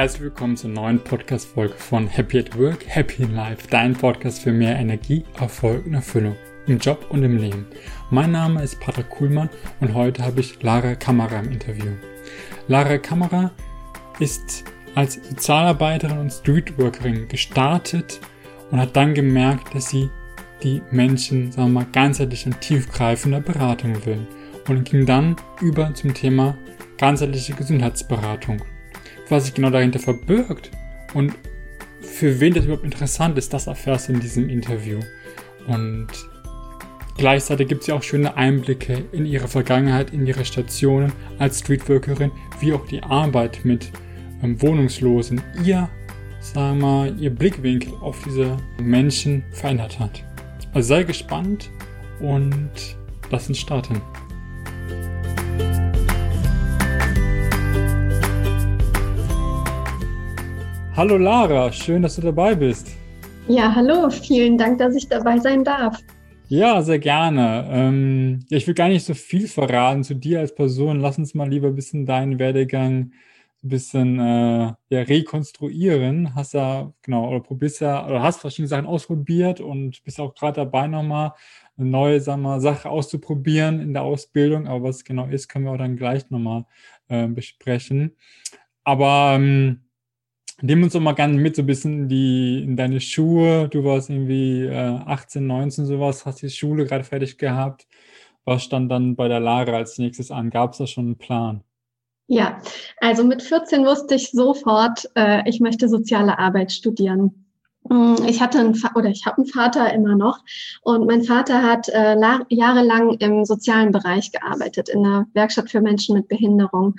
Herzlich willkommen zur neuen Podcast-Folge von Happy at Work, Happy in Life, dein Podcast für mehr Energie, Erfolg und Erfüllung im Job und im Leben. Mein Name ist Patrick Kuhlmann und heute habe ich Lara Kamera im Interview. Lara Kamera ist als Sozialarbeiterin und Streetworkerin gestartet und hat dann gemerkt, dass sie die Menschen, sagen wir mal, ganzheitlich und tiefgreifender Beratung will und ging dann über zum Thema ganzheitliche Gesundheitsberatung was sich genau dahinter verbirgt und für wen das überhaupt interessant ist, das erfährst du in diesem Interview. Und gleichzeitig gibt es ja auch schöne Einblicke in ihre Vergangenheit, in ihre Stationen als Streetworkerin, wie auch die Arbeit mit ähm, Wohnungslosen, ihr, sagen wir ihr Blickwinkel auf diese Menschen verändert hat. Also sei gespannt und lass uns starten. Hallo Lara, schön, dass du dabei bist. Ja, hallo, vielen Dank, dass ich dabei sein darf. Ja, sehr gerne. Ähm, ich will gar nicht so viel verraten zu dir als Person. Lass uns mal lieber ein bisschen deinen Werdegang ein bisschen äh, ja, rekonstruieren. Hast ja, genau, oder probierst ja, oder hast verschiedene Sachen ausprobiert und bist auch gerade dabei, nochmal eine neue sagen wir, Sache auszuprobieren in der Ausbildung. Aber was genau ist, können wir auch dann gleich nochmal äh, besprechen. Aber ähm, Nimm uns doch mal gerne mit so ein bisschen die, in deine Schuhe. Du warst irgendwie äh, 18, 19 sowas, hast die Schule gerade fertig gehabt. Was stand dann bei der Lara als nächstes an? Gab es da schon einen Plan? Ja, also mit 14 wusste ich sofort, äh, ich möchte soziale Arbeit studieren. Mm, ich hatte einen, oder ich habe einen Vater immer noch und mein Vater hat äh, jahrelang im sozialen Bereich gearbeitet, in der Werkstatt für Menschen mit Behinderung.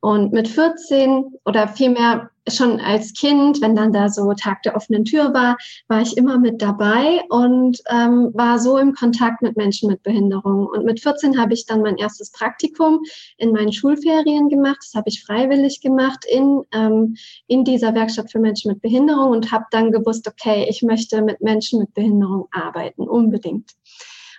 Und mit 14 oder vielmehr schon als Kind, wenn dann da so Tag der offenen Tür war, war ich immer mit dabei und ähm, war so im Kontakt mit Menschen mit Behinderung. Und mit 14 habe ich dann mein erstes Praktikum in meinen Schulferien gemacht. Das habe ich freiwillig gemacht in, ähm, in dieser Werkstatt für Menschen mit Behinderung und habe dann gewusst, okay, ich möchte mit Menschen mit Behinderung arbeiten, unbedingt.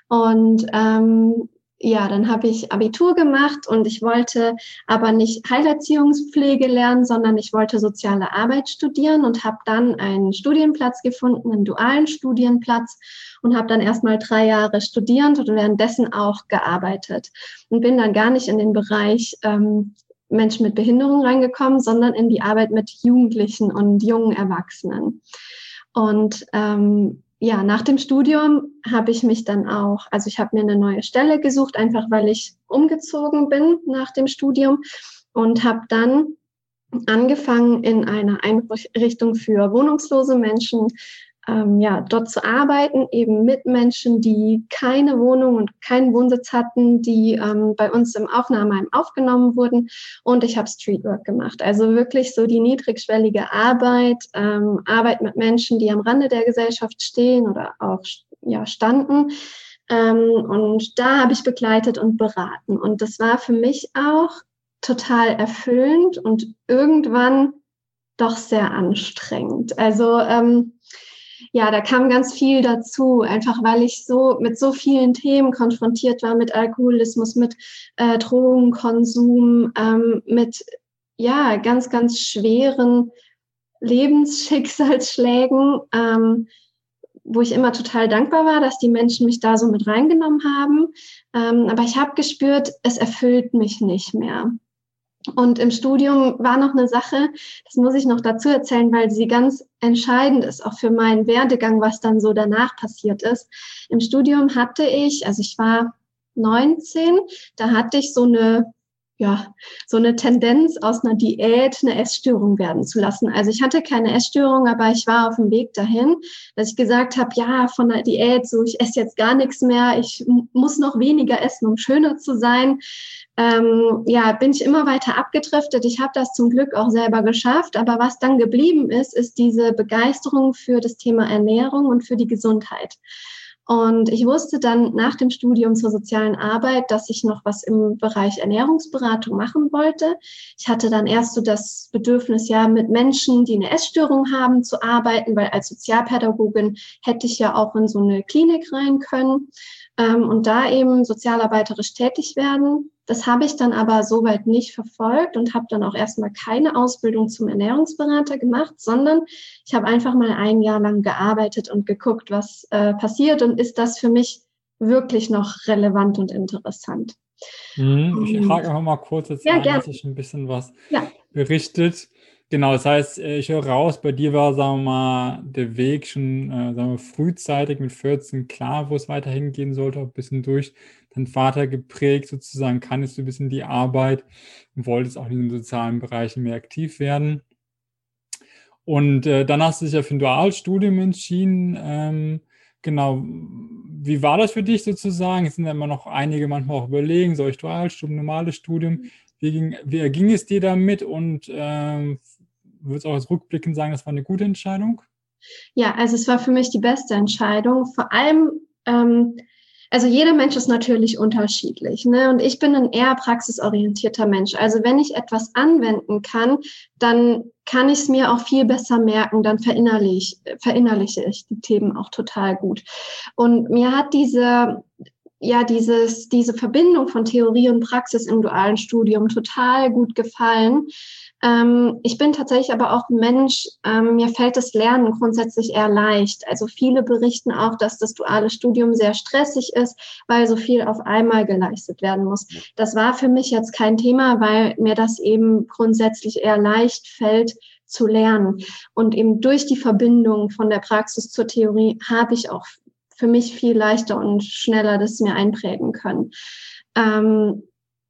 Und ähm, ja, dann habe ich Abitur gemacht und ich wollte aber nicht Heilerziehungspflege lernen, sondern ich wollte soziale Arbeit studieren und habe dann einen Studienplatz gefunden, einen dualen Studienplatz und habe dann erstmal drei Jahre studiert und währenddessen auch gearbeitet und bin dann gar nicht in den Bereich ähm, Menschen mit Behinderung reingekommen, sondern in die Arbeit mit Jugendlichen und jungen Erwachsenen. Und ähm, ja, nach dem Studium habe ich mich dann auch, also ich habe mir eine neue Stelle gesucht, einfach weil ich umgezogen bin nach dem Studium und habe dann angefangen in einer Einrichtung für wohnungslose Menschen ähm, ja, dort zu arbeiten, eben mit Menschen, die keine Wohnung und keinen Wohnsitz hatten, die ähm, bei uns im Aufnahmeheim aufgenommen wurden. Und ich habe Streetwork gemacht. Also wirklich so die niedrigschwellige Arbeit, ähm, Arbeit mit Menschen, die am Rande der Gesellschaft stehen oder auch ja, standen. Ähm, und da habe ich begleitet und beraten. Und das war für mich auch total erfüllend und irgendwann doch sehr anstrengend. Also ähm, ja, da kam ganz viel dazu, einfach weil ich so mit so vielen Themen konfrontiert war, mit Alkoholismus, mit äh, Drogenkonsum, ähm, mit ja, ganz, ganz schweren Lebensschicksalsschlägen, ähm, wo ich immer total dankbar war, dass die Menschen mich da so mit reingenommen haben. Ähm, aber ich habe gespürt, es erfüllt mich nicht mehr. Und im Studium war noch eine Sache, das muss ich noch dazu erzählen, weil sie ganz entscheidend ist, auch für meinen Werdegang, was dann so danach passiert ist. Im Studium hatte ich, also ich war 19, da hatte ich so eine ja, so eine Tendenz aus einer Diät eine Essstörung werden zu lassen. Also ich hatte keine Essstörung, aber ich war auf dem Weg dahin, dass ich gesagt habe, ja, von der Diät, so ich esse jetzt gar nichts mehr, ich muss noch weniger essen, um schöner zu sein. Ähm, ja, bin ich immer weiter abgedriftet. Ich habe das zum Glück auch selber geschafft, aber was dann geblieben ist, ist diese Begeisterung für das Thema Ernährung und für die Gesundheit. Und ich wusste dann nach dem Studium zur sozialen Arbeit, dass ich noch was im Bereich Ernährungsberatung machen wollte. Ich hatte dann erst so das Bedürfnis, ja, mit Menschen, die eine Essstörung haben, zu arbeiten, weil als Sozialpädagogin hätte ich ja auch in so eine Klinik rein können. Ähm, und da eben sozialarbeiterisch tätig werden. Das habe ich dann aber soweit nicht verfolgt und habe dann auch erstmal keine Ausbildung zum Ernährungsberater gemacht, sondern ich habe einfach mal ein Jahr lang gearbeitet und geguckt, was äh, passiert und ist das für mich wirklich noch relevant und interessant. Mhm, ich hake einfach mal kurz jetzt ja, ein, dass ich ein bisschen was ja. berichtet. Genau, das heißt, äh, ich höre raus, bei dir war, sagen wir mal, der Weg schon äh, sagen wir, frühzeitig mit 14 klar, wo es weiter hingehen sollte, auch ein bisschen durch deinen Vater geprägt, sozusagen, kannst du ein bisschen die Arbeit und wolltest auch in den sozialen Bereichen mehr aktiv werden. Und äh, dann hast du dich ja für ein Dualstudium entschieden. Ähm, genau, wie war das für dich sozusagen? Es sind ja immer noch einige manchmal auch überlegen, soll ich Dualstudium, normales Studium? Wie ging, wie ging es dir damit und ähm, würdest auch als rückblickend sagen, das war eine gute Entscheidung? Ja, also es war für mich die beste Entscheidung. Vor allem, ähm, also jeder Mensch ist natürlich unterschiedlich. Ne? Und ich bin ein eher praxisorientierter Mensch. Also wenn ich etwas anwenden kann, dann kann ich es mir auch viel besser merken, dann verinnerliche, verinnerliche ich die Themen auch total gut. Und mir hat diese ja dieses, diese Verbindung von Theorie und Praxis im dualen Studium total gut gefallen. Ähm, ich bin tatsächlich aber auch ein Mensch, ähm, mir fällt das Lernen grundsätzlich eher leicht. Also viele berichten auch, dass das duale Studium sehr stressig ist, weil so viel auf einmal geleistet werden muss. Das war für mich jetzt kein Thema, weil mir das eben grundsätzlich eher leicht fällt, zu lernen. Und eben durch die Verbindung von der Praxis zur Theorie habe ich auch für mich viel leichter und schneller das mir einprägen können. Ähm,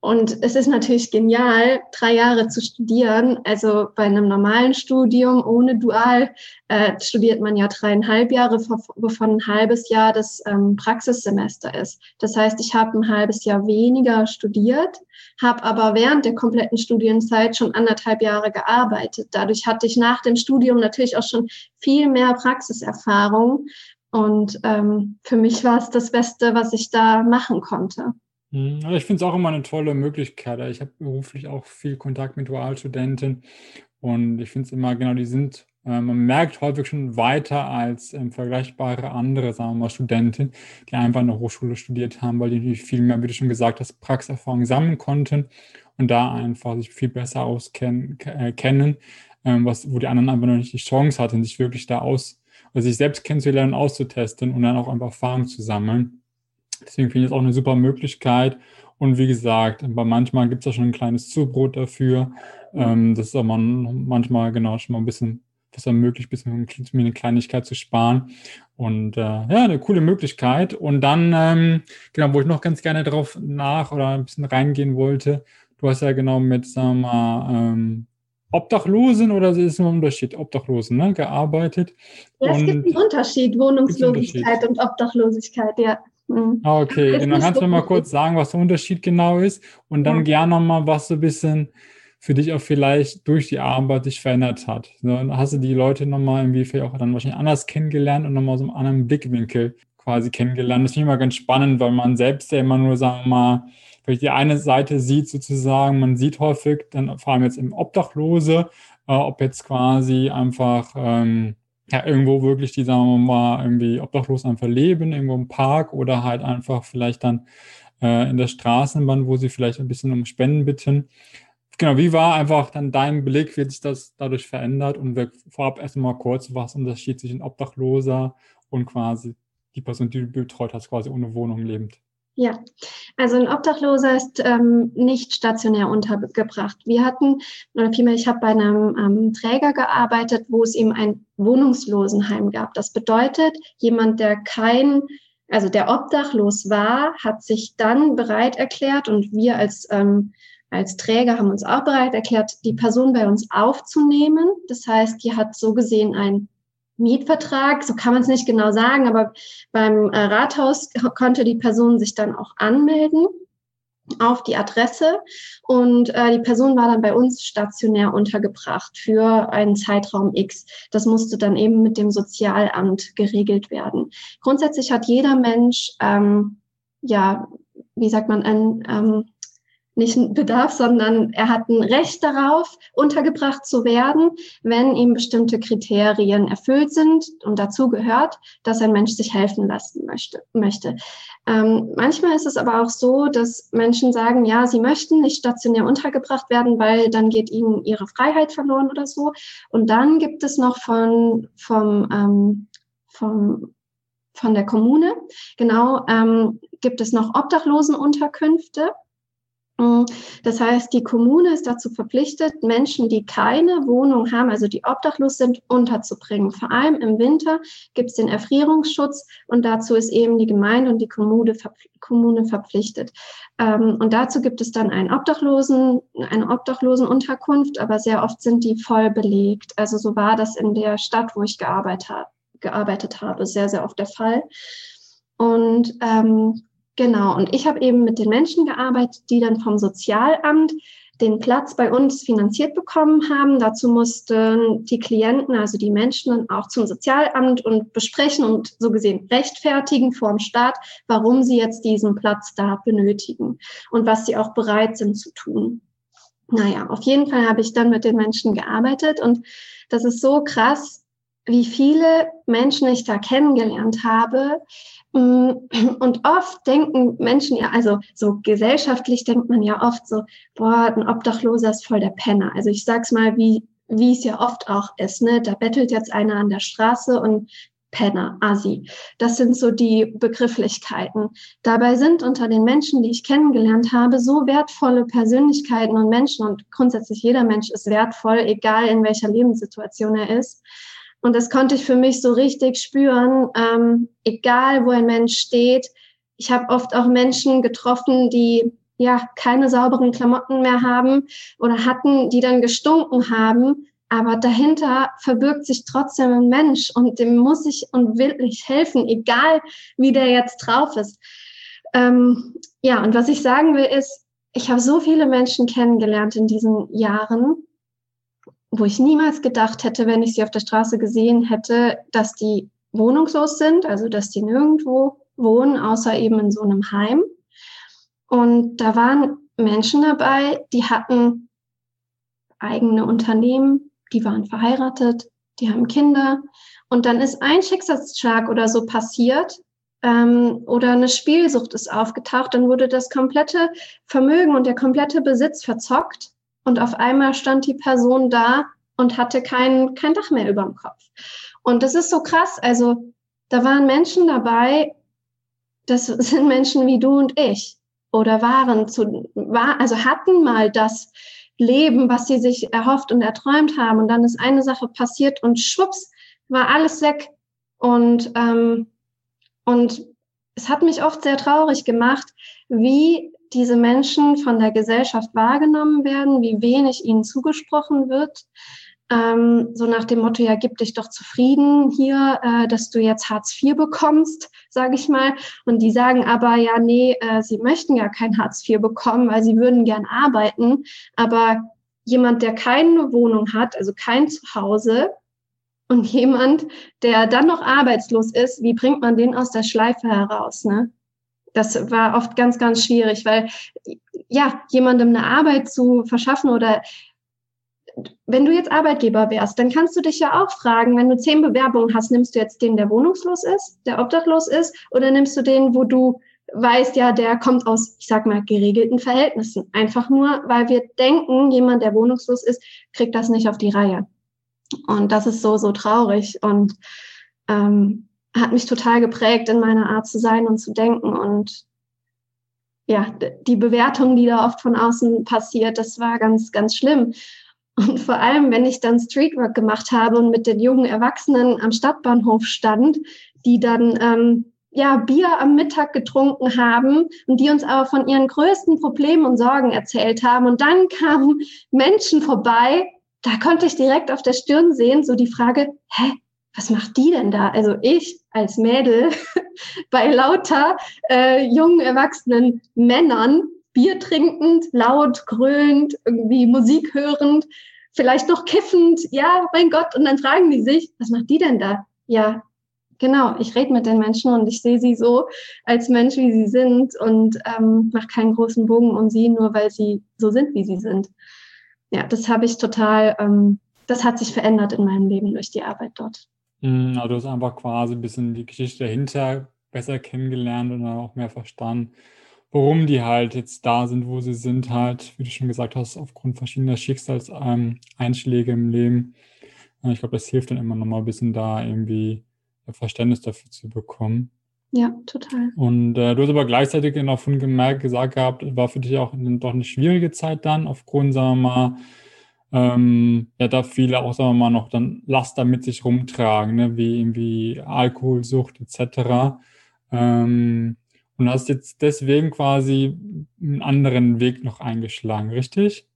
und es ist natürlich genial, drei Jahre zu studieren. Also bei einem normalen Studium ohne Dual äh, studiert man ja dreieinhalb Jahre, wovon ein halbes Jahr das ähm, Praxissemester ist. Das heißt, ich habe ein halbes Jahr weniger studiert, habe aber während der kompletten Studienzeit schon anderthalb Jahre gearbeitet. Dadurch hatte ich nach dem Studium natürlich auch schon viel mehr Praxiserfahrung. Und ähm, für mich war es das Beste, was ich da machen konnte. Mhm. Ich finde es auch immer eine tolle Möglichkeit. Ich habe beruflich auch viel Kontakt mit Dualstudenten und ich finde es immer, genau, die sind, äh, man merkt häufig schon weiter als ähm, vergleichbare andere, sagen wir mal, Studenten, die einfach in der Hochschule studiert haben, weil die viel mehr, wie du schon gesagt hast, Praxiserfahrung sammeln konnten und da einfach sich viel besser auskennen, äh, ähm, was, wo die anderen einfach noch nicht die Chance hatten, sich wirklich da aus, also sich selbst kennenzulernen, auszutesten und dann auch einfach Erfahrung zu sammeln. Deswegen finde ich es auch eine super Möglichkeit. Und wie gesagt, manchmal gibt es ja schon ein kleines Zubrot dafür. Ähm, das ist aber manchmal genau schon mal ein bisschen was ermöglicht, ein bisschen mir eine Kleinigkeit zu sparen. Und äh, ja, eine coole Möglichkeit. Und dann, ähm, genau, wo ich noch ganz gerne darauf nach oder ein bisschen reingehen wollte, du hast ja genau mit, sagen wir mal, ähm, Obdachlosen oder ist es ein Unterschied? Obdachlosen, ne? Gearbeitet. Ja, es gibt einen Unterschied, Wohnungslosigkeit Unterschied. und Obdachlosigkeit, ja. Mhm. Ah, okay, dann kannst du mal kurz sagen, was der Unterschied genau ist und dann ja. gerne nochmal, was so ein bisschen für dich auch vielleicht durch die Arbeit dich verändert hat. dann hast du die Leute nochmal irgendwie vielleicht auch dann wahrscheinlich anders kennengelernt und nochmal so einen anderen Blickwinkel quasi kennengelernt. Das finde ich immer ganz spannend, weil man selbst ja immer nur, sagen wir mal, vielleicht die eine Seite sieht sozusagen, man sieht häufig dann vor allem jetzt im Obdachlose, äh, ob jetzt quasi einfach ähm, ja, irgendwo wirklich die, sagen wir mal, irgendwie obdachlos einfach leben, irgendwo im Park oder halt einfach vielleicht dann äh, in der Straßenbahn, wo sie vielleicht ein bisschen um Spenden bitten. Genau, wie war einfach dann dein Blick, wie hat sich das dadurch verändert? Und wir vorab erstmal kurz, was unterschied sich ein Obdachloser und quasi die Person, die du betreut hast, quasi ohne Wohnung lebend? Ja, also ein Obdachloser ist ähm, nicht stationär untergebracht. Wir hatten, oder vielmehr, ich habe bei einem ähm, Träger gearbeitet, wo es eben ein Wohnungslosenheim gab. Das bedeutet, jemand, der kein, also der obdachlos war, hat sich dann bereit erklärt und wir als ähm, als Träger haben uns auch bereit erklärt, die Person bei uns aufzunehmen. Das heißt, die hat so gesehen ein Mietvertrag, so kann man es nicht genau sagen, aber beim äh, Rathaus konnte die Person sich dann auch anmelden auf die Adresse und äh, die Person war dann bei uns stationär untergebracht für einen Zeitraum X. Das musste dann eben mit dem Sozialamt geregelt werden. Grundsätzlich hat jeder Mensch, ähm, ja, wie sagt man, ein, ähm, nicht ein Bedarf, sondern er hat ein Recht darauf, untergebracht zu werden, wenn ihm bestimmte Kriterien erfüllt sind. Und dazu gehört, dass ein Mensch sich helfen lassen möchte. möchte. Ähm, manchmal ist es aber auch so, dass Menschen sagen, ja, sie möchten nicht stationär untergebracht werden, weil dann geht ihnen ihre Freiheit verloren oder so. Und dann gibt es noch von, vom, ähm, vom von der Kommune. Genau, ähm, gibt es noch Obdachlosenunterkünfte. Mm, das heißt, die Kommune ist dazu verpflichtet, Menschen, die keine Wohnung haben, also die obdachlos sind, unterzubringen. Vor allem im Winter gibt es den Erfrierungsschutz und dazu ist eben die Gemeinde und die Kommune, verpflichtet. Ähm, und dazu gibt es dann einen Obdachlosen, eine Obdachlosenunterkunft, aber sehr oft sind die voll belegt. Also so war das in der Stadt, wo ich gearbeitet, habe, gearbeitet habe, sehr, sehr oft der Fall. Und ähm, Genau, und ich habe eben mit den Menschen gearbeitet, die dann vom Sozialamt den Platz bei uns finanziert bekommen haben. Dazu mussten die Klienten, also die Menschen, dann auch zum Sozialamt und besprechen und so gesehen rechtfertigen vor dem Staat, warum sie jetzt diesen Platz da benötigen und was sie auch bereit sind zu tun. Naja, auf jeden Fall habe ich dann mit den Menschen gearbeitet und das ist so krass, wie viele Menschen ich da kennengelernt habe, und oft denken Menschen ja, also so gesellschaftlich denkt man ja oft so, boah, ein Obdachloser ist voll der Penner. Also ich sag's mal, wie, wie es ja oft auch ist, ne? Da bettelt jetzt einer an der Straße und Penner, Asi. Das sind so die Begrifflichkeiten. Dabei sind unter den Menschen, die ich kennengelernt habe, so wertvolle Persönlichkeiten und Menschen und grundsätzlich jeder Mensch ist wertvoll, egal in welcher Lebenssituation er ist. Und das konnte ich für mich so richtig spüren, ähm, egal wo ein Mensch steht. Ich habe oft auch Menschen getroffen, die ja keine sauberen Klamotten mehr haben oder hatten, die dann gestunken haben. Aber dahinter verbirgt sich trotzdem ein Mensch und dem muss ich und will ich helfen, egal wie der jetzt drauf ist. Ähm, ja, und was ich sagen will ist, ich habe so viele Menschen kennengelernt in diesen Jahren wo ich niemals gedacht hätte, wenn ich sie auf der Straße gesehen hätte, dass die wohnungslos sind, also dass die nirgendwo wohnen, außer eben in so einem Heim. Und da waren Menschen dabei, die hatten eigene Unternehmen, die waren verheiratet, die haben Kinder. Und dann ist ein Schicksalsschlag oder so passiert ähm, oder eine Spielsucht ist aufgetaucht, dann wurde das komplette Vermögen und der komplette Besitz verzockt. Und auf einmal stand die Person da und hatte kein, kein Dach mehr über dem Kopf. Und das ist so krass. Also da waren Menschen dabei, das sind Menschen wie du und ich oder waren zu, war, also hatten mal das Leben, was sie sich erhofft und erträumt haben. Und dann ist eine Sache passiert und schwupps, war alles weg. Und, ähm, und es hat mich oft sehr traurig gemacht, wie diese Menschen von der Gesellschaft wahrgenommen werden, wie wenig ihnen zugesprochen wird. Ähm, so nach dem Motto, ja, gib dich doch zufrieden hier, äh, dass du jetzt Hartz IV bekommst, sage ich mal. Und die sagen aber, ja, nee, äh, sie möchten ja kein Hartz IV bekommen, weil sie würden gern arbeiten. Aber jemand, der keine Wohnung hat, also kein Zuhause, und jemand, der dann noch arbeitslos ist, wie bringt man den aus der Schleife heraus? Ne? Das war oft ganz, ganz schwierig, weil ja, jemandem eine Arbeit zu verschaffen oder wenn du jetzt Arbeitgeber wärst, dann kannst du dich ja auch fragen, wenn du zehn Bewerbungen hast, nimmst du jetzt den, der wohnungslos ist, der obdachlos ist, oder nimmst du den, wo du weißt, ja, der kommt aus, ich sag mal, geregelten Verhältnissen. Einfach nur, weil wir denken, jemand, der wohnungslos ist, kriegt das nicht auf die Reihe. Und das ist so, so traurig. Und ähm, hat mich total geprägt in meiner Art zu sein und zu denken. Und ja, die Bewertung, die da oft von außen passiert, das war ganz, ganz schlimm. Und vor allem, wenn ich dann Streetwork gemacht habe und mit den jungen Erwachsenen am Stadtbahnhof stand, die dann ähm, ja Bier am Mittag getrunken haben und die uns aber von ihren größten Problemen und Sorgen erzählt haben. Und dann kamen Menschen vorbei, da konnte ich direkt auf der Stirn sehen, so die Frage, hä, was macht die denn da? Also ich als Mädel bei lauter äh, jungen, erwachsenen Männern, Bier trinkend, laut, grölend, irgendwie Musik hörend, vielleicht noch kiffend, ja, mein Gott, und dann fragen die sich, was macht die denn da? Ja, genau, ich rede mit den Menschen und ich sehe sie so als Mensch, wie sie sind und ähm, mache keinen großen Bogen um sie, nur weil sie so sind, wie sie sind. Ja, das habe ich total, ähm, das hat sich verändert in meinem Leben durch die Arbeit dort. Mhm, also du hast einfach quasi ein bisschen die Geschichte dahinter besser kennengelernt und auch mehr verstanden, warum die halt jetzt da sind, wo sie sind, halt, wie du schon gesagt hast, aufgrund verschiedener Schicksalseinschläge im Leben. Ich glaube, das hilft dann immer noch mal ein bisschen da irgendwie Verständnis dafür zu bekommen. Ja, total. Und äh, du hast aber gleichzeitig auch von gemerkt, gesagt gehabt, war für dich auch eine, doch eine schwierige Zeit dann, aufgrund, sagen wir mal, ähm, ja, da viele auch, sagen wir mal, noch dann Laster mit sich rumtragen, ne, wie irgendwie Alkoholsucht etc. Ähm, und hast jetzt deswegen quasi einen anderen Weg noch eingeschlagen, richtig?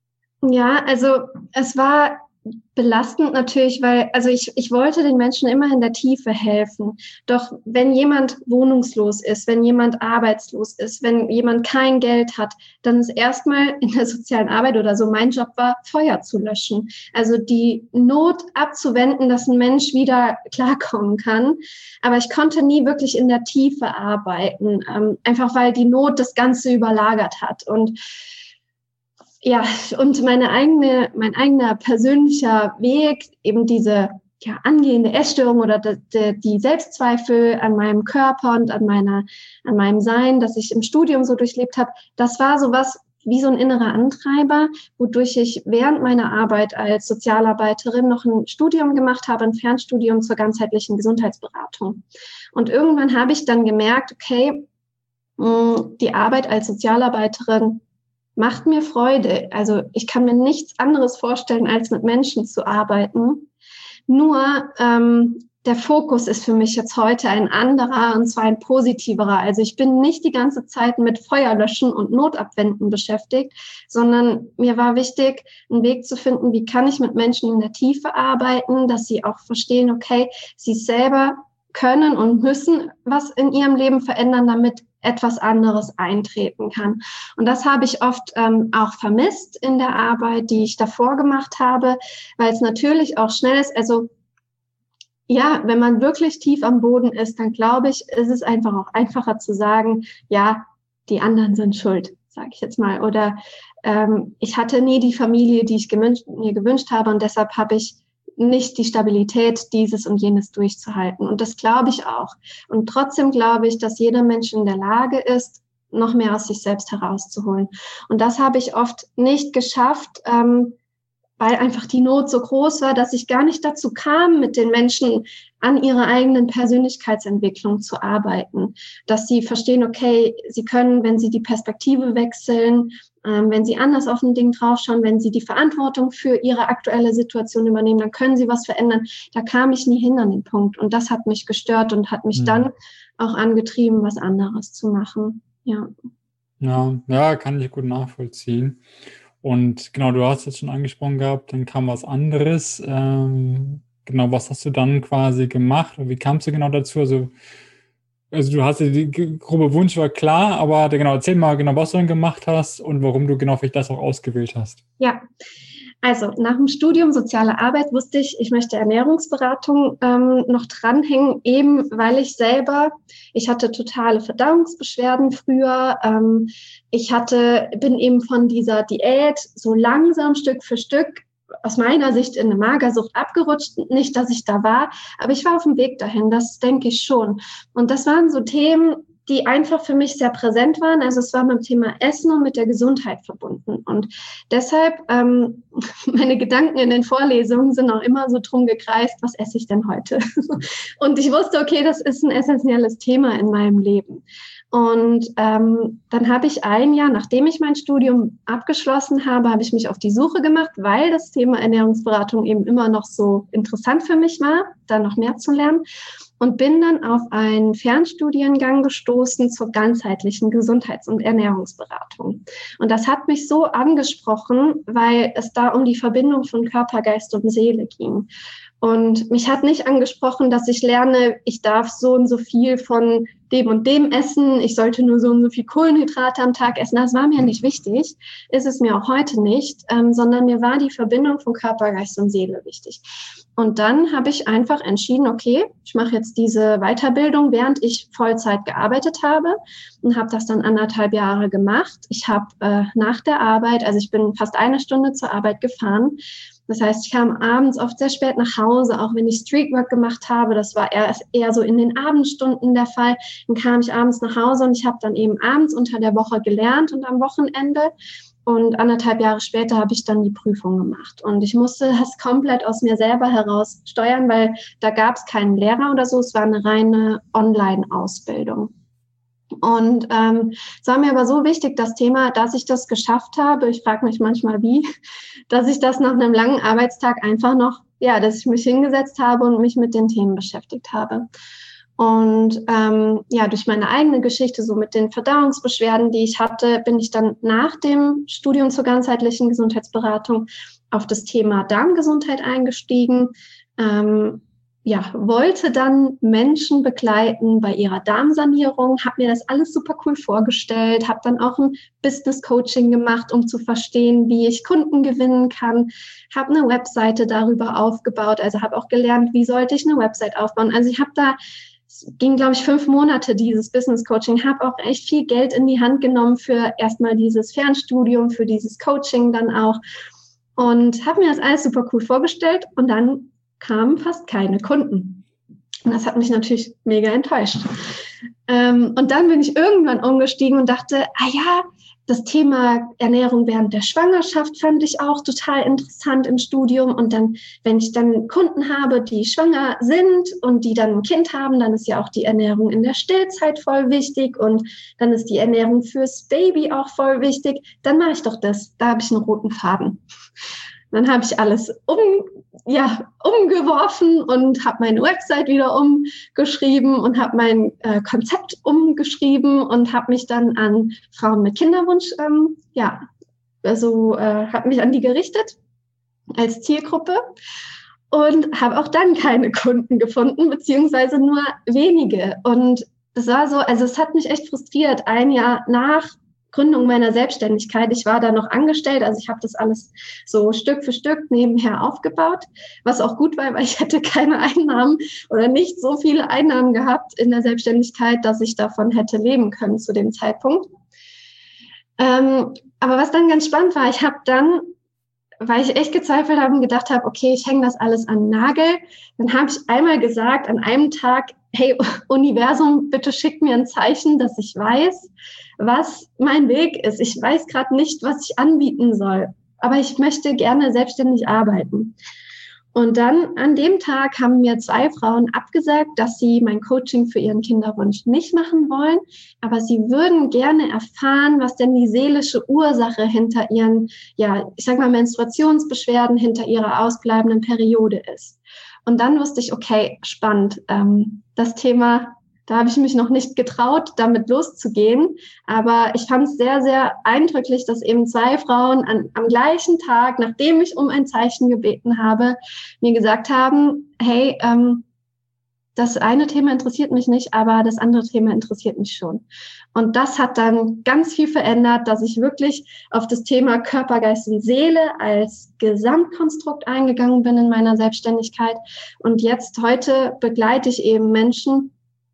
Ja, also es war belastend natürlich, weil, also ich, ich wollte den Menschen immer in der Tiefe helfen. Doch wenn jemand wohnungslos ist, wenn jemand arbeitslos ist, wenn jemand kein Geld hat, dann ist erstmal in der sozialen Arbeit oder so mein Job war, Feuer zu löschen. Also die Not abzuwenden, dass ein Mensch wieder klarkommen kann. Aber ich konnte nie wirklich in der Tiefe arbeiten, ähm, einfach weil die Not das Ganze überlagert hat. Und ja, und meine eigene, mein eigener persönlicher Weg, eben diese ja, angehende Essstörung oder die, Selbstzweifel an meinem Körper und an meiner, an meinem Sein, das ich im Studium so durchlebt habe, das war so was wie so ein innerer Antreiber, wodurch ich während meiner Arbeit als Sozialarbeiterin noch ein Studium gemacht habe, ein Fernstudium zur ganzheitlichen Gesundheitsberatung. Und irgendwann habe ich dann gemerkt, okay, die Arbeit als Sozialarbeiterin macht mir Freude. Also ich kann mir nichts anderes vorstellen, als mit Menschen zu arbeiten. Nur ähm, der Fokus ist für mich jetzt heute ein anderer und zwar ein positiverer. Also ich bin nicht die ganze Zeit mit Feuerlöschen und Notabwenden beschäftigt, sondern mir war wichtig, einen Weg zu finden, wie kann ich mit Menschen in der Tiefe arbeiten, dass sie auch verstehen, okay, sie selber können und müssen was in ihrem Leben verändern, damit etwas anderes eintreten kann. Und das habe ich oft ähm, auch vermisst in der Arbeit, die ich davor gemacht habe, weil es natürlich auch schnell ist. Also ja, wenn man wirklich tief am Boden ist, dann glaube ich, ist es einfach auch einfacher zu sagen, ja, die anderen sind schuld, sage ich jetzt mal. Oder ähm, ich hatte nie die Familie, die ich gewünscht, mir gewünscht habe und deshalb habe ich nicht die Stabilität, dieses und jenes durchzuhalten. Und das glaube ich auch. Und trotzdem glaube ich, dass jeder Mensch in der Lage ist, noch mehr aus sich selbst herauszuholen. Und das habe ich oft nicht geschafft, ähm, weil einfach die Not so groß war, dass ich gar nicht dazu kam, mit den Menschen an ihrer eigenen Persönlichkeitsentwicklung zu arbeiten, dass sie verstehen, okay, sie können, wenn sie die Perspektive wechseln, ähm, wenn sie anders auf ein Ding draufschauen, wenn sie die Verantwortung für ihre aktuelle Situation übernehmen, dann können sie was verändern. Da kam ich nie hin an den Punkt und das hat mich gestört und hat mich mhm. dann auch angetrieben, was anderes zu machen. Ja. Ja, ja, kann ich gut nachvollziehen. Und genau, du hast jetzt schon angesprochen gehabt, dann kam was anderes. Ähm, genau, was hast du dann quasi gemacht? Wie kamst du genau dazu? Also, also du hast die grobe Wunsch war klar, aber genau, erzähl mal genau, was du dann gemacht hast und warum du genau vielleicht das auch ausgewählt hast. Ja, also nach dem Studium Soziale Arbeit wusste ich, ich möchte Ernährungsberatung ähm, noch dranhängen, eben weil ich selber, ich hatte totale Verdauungsbeschwerden früher. Ähm, ich hatte, bin eben von dieser Diät so langsam Stück für Stück aus meiner Sicht in eine Magersucht abgerutscht. Nicht, dass ich da war, aber ich war auf dem Weg dahin, das denke ich schon. Und das waren so Themen, die einfach für mich sehr präsent waren. Also es war mit dem Thema Essen und mit der Gesundheit verbunden. Und deshalb, ähm, meine Gedanken in den Vorlesungen sind auch immer so drum gekreist, was esse ich denn heute? und ich wusste, okay, das ist ein essentielles Thema in meinem Leben. Und ähm, dann habe ich ein Jahr, nachdem ich mein Studium abgeschlossen habe, habe ich mich auf die Suche gemacht, weil das Thema Ernährungsberatung eben immer noch so interessant für mich war, da noch mehr zu lernen und bin dann auf einen Fernstudiengang gestoßen zur ganzheitlichen Gesundheits- und Ernährungsberatung. Und das hat mich so angesprochen, weil es da um die Verbindung von Körper, Geist und Seele ging. Und mich hat nicht angesprochen, dass ich lerne, ich darf so und so viel von dem und dem essen, ich sollte nur so und so viel Kohlenhydrate am Tag essen. Das war mir nicht wichtig, ist es mir auch heute nicht, ähm, sondern mir war die Verbindung von Körper, Geist und Seele wichtig. Und dann habe ich einfach entschieden, okay, ich mache jetzt diese Weiterbildung, während ich Vollzeit gearbeitet habe und habe das dann anderthalb Jahre gemacht. Ich habe äh, nach der Arbeit, also ich bin fast eine Stunde zur Arbeit gefahren, das heißt, ich kam abends oft sehr spät nach Hause, auch wenn ich Streetwork gemacht habe. Das war eher, eher so in den Abendstunden der Fall. Dann kam ich abends nach Hause und ich habe dann eben abends unter der Woche gelernt und am Wochenende. Und anderthalb Jahre später habe ich dann die Prüfung gemacht. Und ich musste das komplett aus mir selber heraus steuern, weil da gab es keinen Lehrer oder so. Es war eine reine Online-Ausbildung. Und ähm, es war mir aber so wichtig, das Thema, dass ich das geschafft habe. Ich frage mich manchmal, wie, dass ich das nach einem langen Arbeitstag einfach noch, ja, dass ich mich hingesetzt habe und mich mit den Themen beschäftigt habe. Und ähm, ja, durch meine eigene Geschichte, so mit den Verdauungsbeschwerden, die ich hatte, bin ich dann nach dem Studium zur ganzheitlichen Gesundheitsberatung auf das Thema Darmgesundheit eingestiegen. Ähm, ja, wollte dann Menschen begleiten bei ihrer Darmsanierung, habe mir das alles super cool vorgestellt, habe dann auch ein Business Coaching gemacht, um zu verstehen, wie ich Kunden gewinnen kann, habe eine Webseite darüber aufgebaut, also habe auch gelernt, wie sollte ich eine Website aufbauen. Also ich habe da es ging, glaube ich, fünf Monate dieses Business Coaching, habe auch echt viel Geld in die Hand genommen für erstmal dieses Fernstudium, für dieses Coaching dann auch und habe mir das alles super cool vorgestellt und dann kamen fast keine Kunden. Und das hat mich natürlich mega enttäuscht. Ähm, und dann bin ich irgendwann umgestiegen und dachte, ah ja, das Thema Ernährung während der Schwangerschaft fand ich auch total interessant im Studium. Und dann, wenn ich dann Kunden habe, die schwanger sind und die dann ein Kind haben, dann ist ja auch die Ernährung in der Stillzeit voll wichtig und dann ist die Ernährung fürs Baby auch voll wichtig. Dann mache ich doch das. Da habe ich einen roten Faden. Dann habe ich alles um, ja, umgeworfen und habe meine Website wieder umgeschrieben und habe mein äh, Konzept umgeschrieben und habe mich dann an Frauen mit Kinderwunsch, ähm, ja, also äh, habe mich an die gerichtet als Zielgruppe und habe auch dann keine Kunden gefunden, beziehungsweise nur wenige. Und das war so, also es hat mich echt frustriert. Ein Jahr nach Gründung meiner Selbstständigkeit. Ich war da noch angestellt, also ich habe das alles so Stück für Stück nebenher aufgebaut, was auch gut war, weil ich hätte keine Einnahmen oder nicht so viele Einnahmen gehabt in der Selbstständigkeit, dass ich davon hätte leben können zu dem Zeitpunkt. Ähm, aber was dann ganz spannend war, ich habe dann weil ich echt gezweifelt habe und gedacht habe, okay, ich hänge das alles an den Nagel. Dann habe ich einmal gesagt, an einem Tag, hey, Universum, bitte schick mir ein Zeichen, dass ich weiß, was mein Weg ist. Ich weiß gerade nicht, was ich anbieten soll, aber ich möchte gerne selbstständig arbeiten. Und dann an dem Tag haben mir zwei Frauen abgesagt, dass sie mein Coaching für ihren Kinderwunsch nicht machen wollen, aber sie würden gerne erfahren, was denn die seelische Ursache hinter ihren, ja, ich sag mal, Menstruationsbeschwerden, hinter ihrer ausbleibenden Periode ist. Und dann wusste ich, okay, spannend. Ähm, das Thema da habe ich mich noch nicht getraut, damit loszugehen. Aber ich fand es sehr, sehr eindrücklich, dass eben zwei Frauen an, am gleichen Tag, nachdem ich um ein Zeichen gebeten habe, mir gesagt haben, hey, ähm, das eine Thema interessiert mich nicht, aber das andere Thema interessiert mich schon. Und das hat dann ganz viel verändert, dass ich wirklich auf das Thema Körper, Geist und Seele als Gesamtkonstrukt eingegangen bin in meiner Selbstständigkeit. Und jetzt heute begleite ich eben Menschen,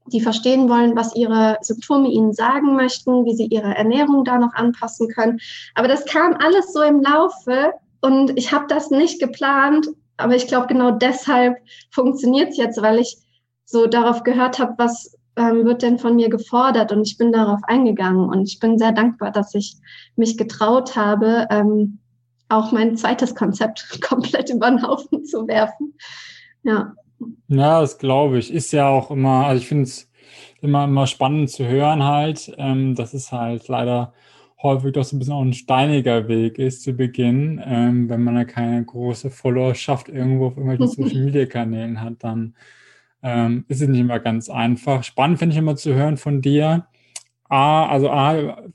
die verstehen wollen, was ihre Symptome ihnen sagen möchten, wie sie ihre Ernährung da noch anpassen können. Aber das kam alles so im Laufe und ich habe das nicht geplant, aber ich glaube, genau deshalb funktioniert es jetzt, weil ich so darauf gehört habe, was ähm, wird denn von mir gefordert und ich bin darauf eingegangen und ich bin sehr dankbar, dass ich mich getraut habe, ähm, auch mein zweites Konzept komplett über den Haufen zu werfen. Ja. Ja, das glaube ich. Ist ja auch immer, also ich finde es immer, immer spannend zu hören halt, ähm, dass es halt leider häufig doch so ein bisschen auch ein steiniger Weg ist zu Beginn. Ähm, wenn man ja keine große Followerschaft irgendwo auf irgendwelchen Social Media Kanälen hat, dann ähm, ist es nicht immer ganz einfach. Spannend finde ich immer zu hören von dir. A, also A,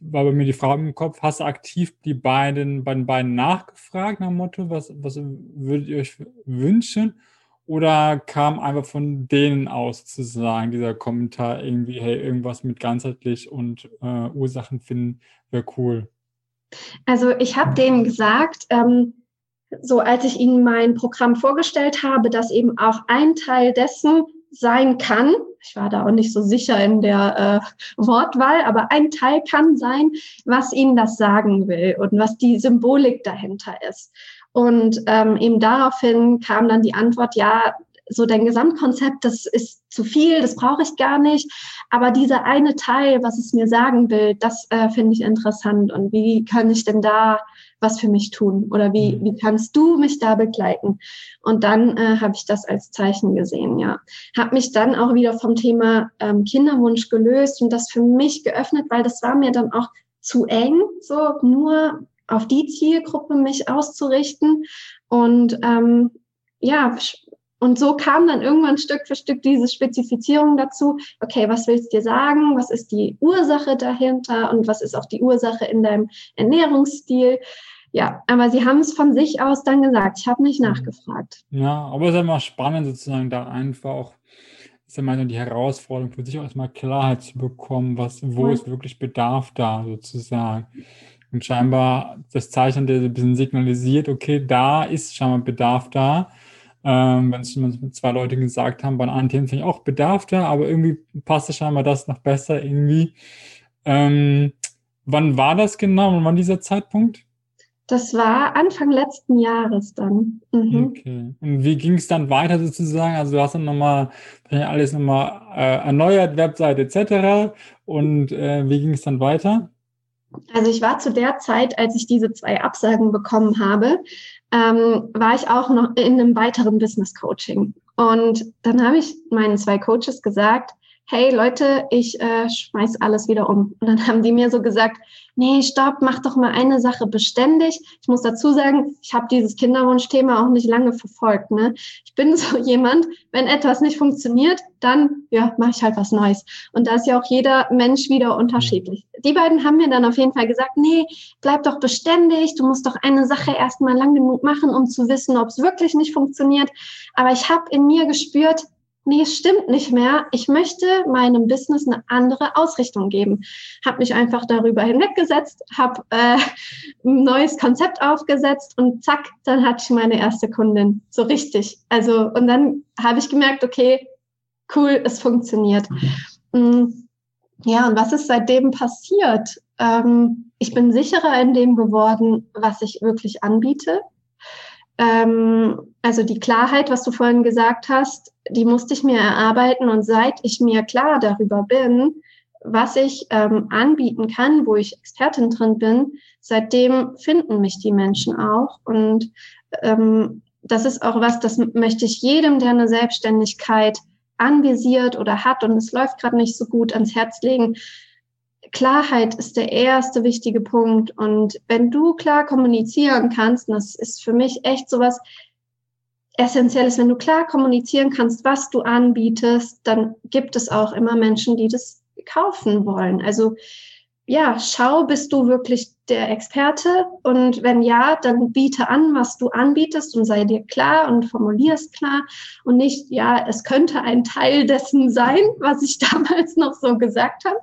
war bei mir die Frage im Kopf, hast du aktiv die beiden, bei den beiden nachgefragt nach dem Motto, was, was würdet ihr euch wünschen? Oder kam einfach von denen aus zu sagen, dieser Kommentar irgendwie, hey, irgendwas mit ganzheitlich und äh, Ursachen finden wäre cool? Also ich habe denen gesagt, ähm, so als ich ihnen mein Programm vorgestellt habe, dass eben auch ein Teil dessen sein kann, ich war da auch nicht so sicher in der äh, Wortwahl, aber ein Teil kann sein, was ihnen das sagen will und was die Symbolik dahinter ist. Und ähm, eben daraufhin kam dann die Antwort, ja, so dein Gesamtkonzept, das ist zu viel, das brauche ich gar nicht. Aber dieser eine Teil, was es mir sagen will, das äh, finde ich interessant. Und wie kann ich denn da was für mich tun? Oder wie, mhm. wie kannst du mich da begleiten? Und dann äh, habe ich das als Zeichen gesehen, ja. Habe mich dann auch wieder vom Thema ähm, Kinderwunsch gelöst und das für mich geöffnet, weil das war mir dann auch zu eng, so nur auf die Zielgruppe mich auszurichten. Und ähm, ja, und so kam dann irgendwann Stück für Stück diese Spezifizierung dazu. Okay, was willst du dir sagen? Was ist die Ursache dahinter? Und was ist auch die Ursache in deinem Ernährungsstil? Ja, aber sie haben es von sich aus dann gesagt. Ich habe nicht nachgefragt. Ja, aber es ist immer spannend, sozusagen da einfach auch, ist ja mal die Herausforderung, für sich auch erstmal Klarheit zu bekommen, was, wo ja. ist wirklich Bedarf da, sozusagen. Und scheinbar das Zeichen, der ein bisschen signalisiert, okay, da ist scheinbar Bedarf da. Ähm, wenn es mit zwei Leute gesagt haben, bei anderen Themen finde ich auch Bedarf da, aber irgendwie passte scheinbar das noch besser irgendwie. Ähm, wann war das genau? Wann war dieser Zeitpunkt? Das war Anfang letzten Jahres dann. Mhm. Okay. Und wie ging es dann weiter sozusagen? Also du hast dann nochmal alles nochmal äh, erneuert, Webseite etc. Und äh, wie ging es dann weiter? Also ich war zu der Zeit, als ich diese zwei Absagen bekommen habe, ähm, war ich auch noch in einem weiteren Business Coaching. Und dann habe ich meinen zwei Coaches gesagt, hey Leute, ich äh, schmeiß alles wieder um. Und dann haben die mir so gesagt, nee, stopp, mach doch mal eine Sache beständig. Ich muss dazu sagen, ich habe dieses Kinderwunschthema auch nicht lange verfolgt. Ne? Ich bin so jemand, wenn etwas nicht funktioniert, dann ja, mache ich halt was Neues. Und da ist ja auch jeder Mensch wieder unterschiedlich. Die beiden haben mir dann auf jeden Fall gesagt, nee, bleib doch beständig, du musst doch eine Sache erstmal lang genug machen, um zu wissen, ob es wirklich nicht funktioniert. Aber ich habe in mir gespürt, nee, es stimmt nicht mehr. Ich möchte meinem Business eine andere Ausrichtung geben. Habe mich einfach darüber hinweggesetzt, habe äh, ein neues Konzept aufgesetzt und zack, dann hatte ich meine erste Kundin. So richtig. Also, und dann habe ich gemerkt, okay, cool, es funktioniert. Mhm. Ja, und was ist seitdem passiert? Ähm, ich bin sicherer in dem geworden, was ich wirklich anbiete. Ähm, also die Klarheit, was du vorhin gesagt hast, die musste ich mir erarbeiten und seit ich mir klar darüber bin, was ich ähm, anbieten kann, wo ich Expertin drin bin, seitdem finden mich die Menschen auch. Und ähm, das ist auch was, das möchte ich jedem, der eine Selbstständigkeit anvisiert oder hat und es läuft gerade nicht so gut ans Herz legen. Klarheit ist der erste wichtige Punkt. Und wenn du klar kommunizieren kannst, und das ist für mich echt sowas Essentielles, wenn du klar kommunizieren kannst, was du anbietest, dann gibt es auch immer Menschen, die das kaufen wollen. Also ja, schau, bist du wirklich der Experte? Und wenn ja, dann biete an, was du anbietest und sei dir klar und formulier es klar und nicht, ja, es könnte ein Teil dessen sein, was ich damals noch so gesagt habe,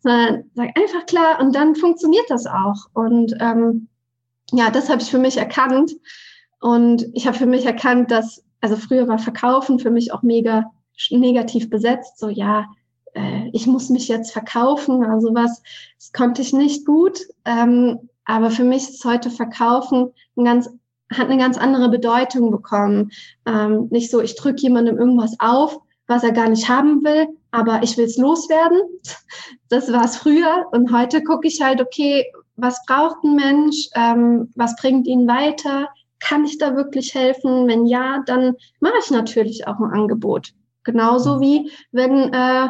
sondern sag einfach klar und dann funktioniert das auch. Und ähm, ja, das habe ich für mich erkannt. Und ich habe für mich erkannt, dass, also früher war Verkaufen für mich auch mega negativ besetzt. So, ja, äh, ich muss mich jetzt verkaufen, also was, das konnte ich nicht gut. Ähm, aber für mich ist heute Verkaufen ein ganz, hat eine ganz andere Bedeutung bekommen. Ähm, nicht so, ich drücke jemandem irgendwas auf, was er gar nicht haben will, aber ich will es loswerden. Das war es früher. Und heute gucke ich halt, okay, was braucht ein Mensch? Ähm, was bringt ihn weiter? Kann ich da wirklich helfen? Wenn ja, dann mache ich natürlich auch ein Angebot. Genauso mhm. wie wenn äh,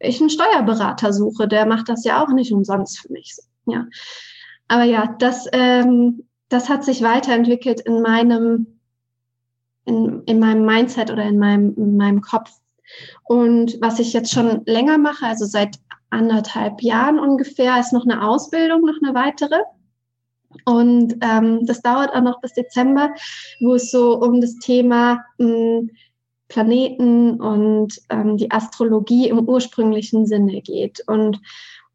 ich einen Steuerberater suche, der macht das ja auch nicht umsonst für mich. Ja. Aber ja, das, ähm, das hat sich weiterentwickelt in meinem, in, in meinem Mindset oder in meinem, in meinem Kopf. Und was ich jetzt schon länger mache, also seit anderthalb Jahren ungefähr, ist noch eine Ausbildung, noch eine weitere. Und ähm, das dauert auch noch bis Dezember, wo es so um das Thema mh, hm, Planeten und ähm, die Astrologie im ursprünglichen Sinne geht. Und